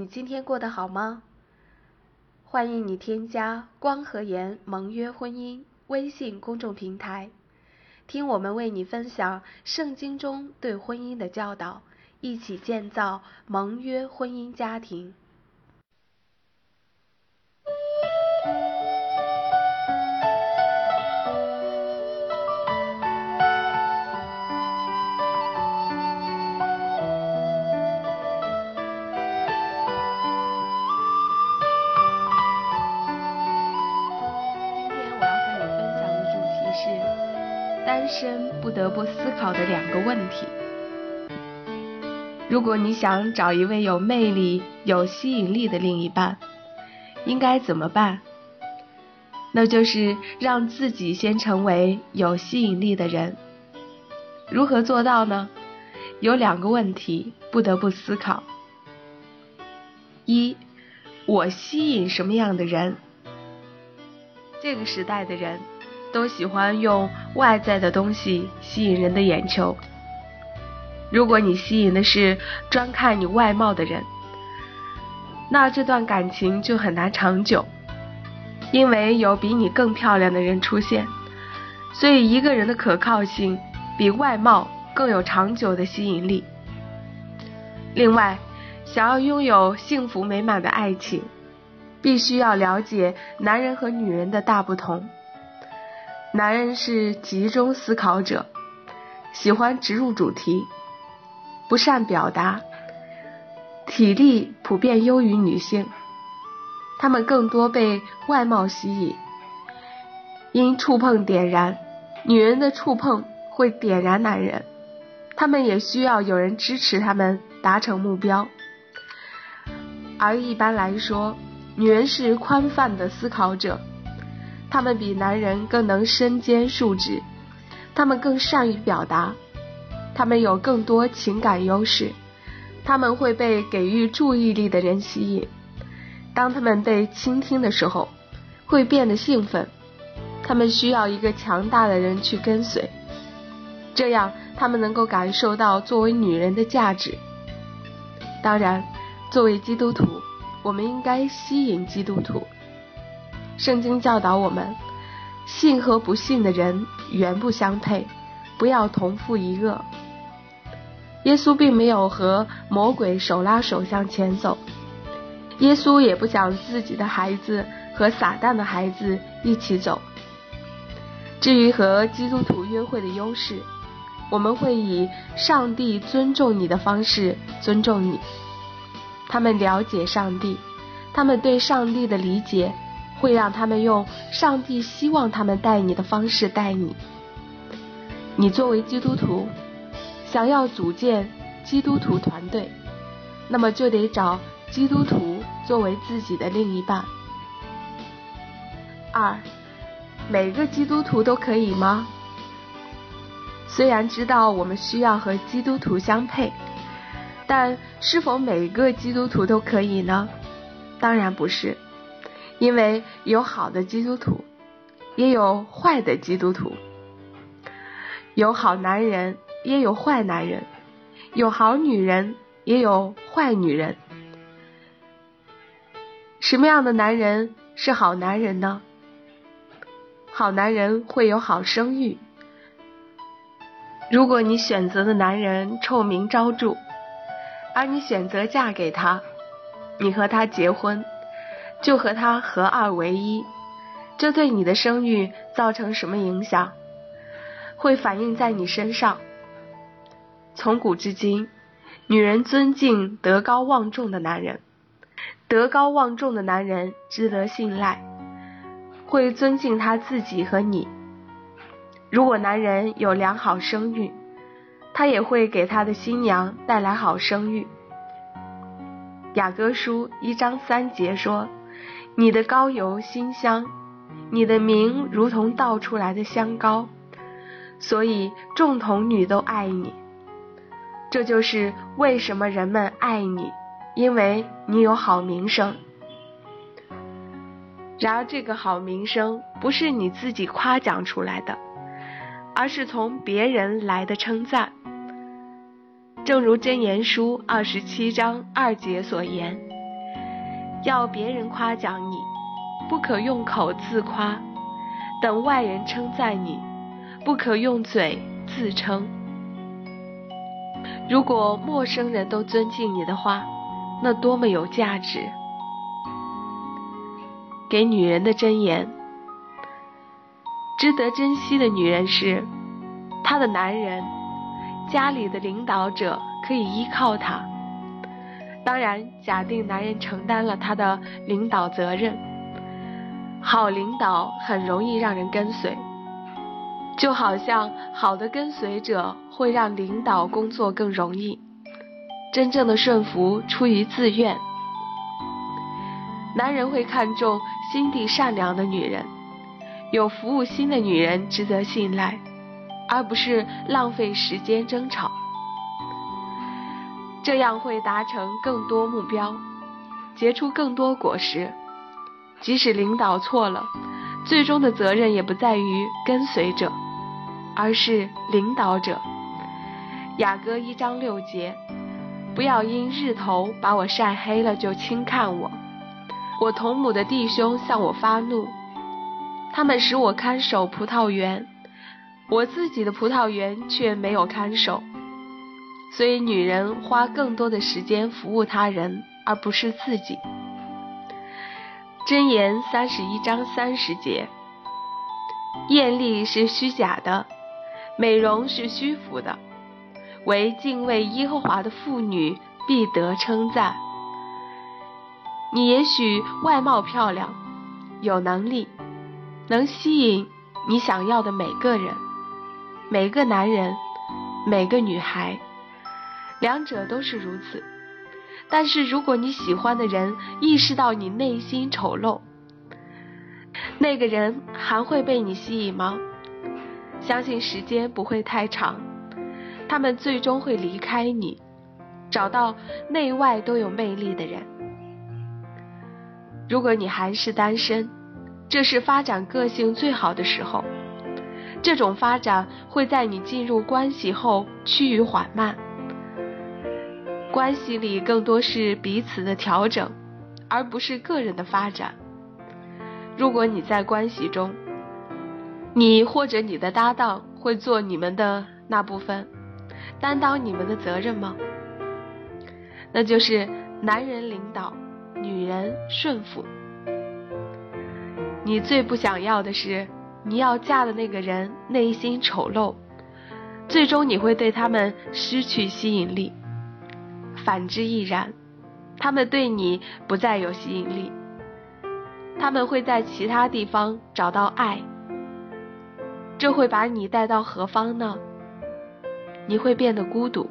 你今天过得好吗？欢迎你添加“光和颜盟约婚姻”微信公众平台，听我们为你分享圣经中对婚姻的教导，一起建造盟约婚姻家庭。身不得不思考的两个问题。如果你想找一位有魅力、有吸引力的另一半，应该怎么办？那就是让自己先成为有吸引力的人。如何做到呢？有两个问题不得不思考：一，我吸引什么样的人？这个时代的人。都喜欢用外在的东西吸引人的眼球。如果你吸引的是专看你外貌的人，那这段感情就很难长久，因为有比你更漂亮的人出现。所以一个人的可靠性比外貌更有长久的吸引力。另外，想要拥有幸福美满的爱情，必须要了解男人和女人的大不同。男人是集中思考者，喜欢植入主题，不善表达，体力普遍优于女性，他们更多被外貌吸引，因触碰点燃，女人的触碰会点燃男人，他们也需要有人支持他们达成目标，而一般来说，女人是宽泛的思考者。他们比男人更能身兼数职，他们更善于表达，他们有更多情感优势，他们会被给予注意力的人吸引。当他们被倾听的时候，会变得兴奋。他们需要一个强大的人去跟随，这样他们能够感受到作为女人的价值。当然，作为基督徒，我们应该吸引基督徒。圣经教导我们，信和不信的人原不相配，不要同负一恶。耶稣并没有和魔鬼手拉手向前走，耶稣也不想自己的孩子和撒旦的孩子一起走。至于和基督徒约会的优势，我们会以上帝尊重你的方式尊重你。他们了解上帝，他们对上帝的理解。会让他们用上帝希望他们待你的方式待你。你作为基督徒，想要组建基督徒团队，那么就得找基督徒作为自己的另一半。二，每个基督徒都可以吗？虽然知道我们需要和基督徒相配，但是否每个基督徒都可以呢？当然不是。因为有好的基督徒，也有坏的基督徒；有好男人，也有坏男人；有好女人，也有坏女人。什么样的男人是好男人呢？好男人会有好声誉。如果你选择的男人臭名昭著，而你选择嫁给他，你和他结婚。就和他合二为一，这对你的声誉造成什么影响？会反映在你身上。从古至今，女人尊敬德高望重的男人，德高望重的男人值得信赖，会尊敬他自己和你。如果男人有良好声誉，他也会给他的新娘带来好声誉。雅歌书一章三节说。你的膏油馨香，你的名如同倒出来的香膏，所以众童女都爱你。这就是为什么人们爱你，因为你有好名声。然而，这个好名声不是你自己夸奖出来的，而是从别人来的称赞。正如箴言书二十七章二节所言。要别人夸奖你，不可用口自夸；等外人称赞你，不可用嘴自称。如果陌生人都尊敬你的话，那多么有价值！给女人的箴言：值得珍惜的女人是，她的男人，家里的领导者可以依靠她。当然，假定男人承担了他的领导责任，好领导很容易让人跟随，就好像好的跟随者会让领导工作更容易。真正的顺服出于自愿。男人会看重心地善良的女人，有服务心的女人值得信赖，而不是浪费时间争吵。这样会达成更多目标，结出更多果实。即使领导错了，最终的责任也不在于跟随者，而是领导者。雅歌一章六节。不要因日头把我晒黑了就轻看我。我同母的弟兄向我发怒，他们使我看守葡萄园，我自己的葡萄园却没有看守。所以，女人花更多的时间服务他人，而不是自己。箴言三十一章三十节：艳丽是虚假的，美容是虚浮的。为敬畏耶和华的妇女必得称赞。你也许外貌漂亮，有能力，能吸引你想要的每个人，每个男人，每个女孩，两者都是如此。但是如果你喜欢的人意识到你内心丑陋，那个人还会被你吸引吗？相信时间不会太长。他们最终会离开你，找到内外都有魅力的人。如果你还是单身，这是发展个性最好的时候。这种发展会在你进入关系后趋于缓慢。关系里更多是彼此的调整，而不是个人的发展。如果你在关系中，你或者你的搭档会做你们的那部分。担当你们的责任吗？那就是男人领导，女人顺服。你最不想要的是，你要嫁的那个人内心丑陋，最终你会对他们失去吸引力。反之亦然，他们对你不再有吸引力，他们会在其他地方找到爱。这会把你带到何方呢？你会变得孤独。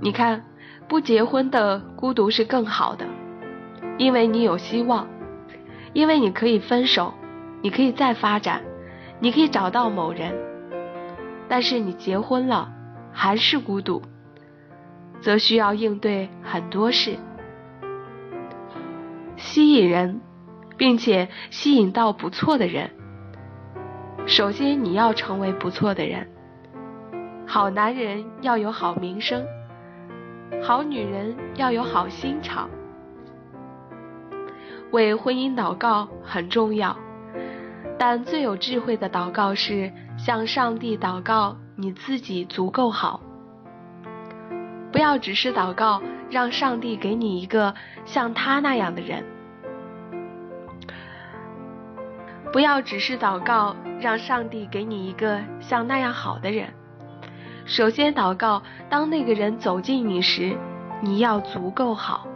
你看，不结婚的孤独是更好的，因为你有希望，因为你可以分手，你可以再发展，你可以找到某人。但是你结婚了，还是孤独，则需要应对很多事。吸引人，并且吸引到不错的人。首先，你要成为不错的人。好男人要有好名声，好女人要有好心肠。为婚姻祷告很重要，但最有智慧的祷告是向上帝祷告你自己足够好。不要只是祷告让上帝给你一个像他那样的人，不要只是祷告让上帝给你一个像那样好的人。首先祷告，当那个人走近你时，你要足够好。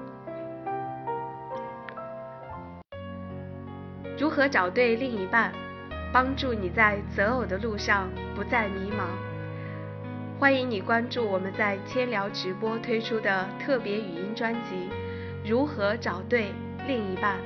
如何找对另一半，帮助你在择偶的路上不再迷茫？欢迎你关注我们在千聊直播推出的特别语音专辑《如何找对另一半》。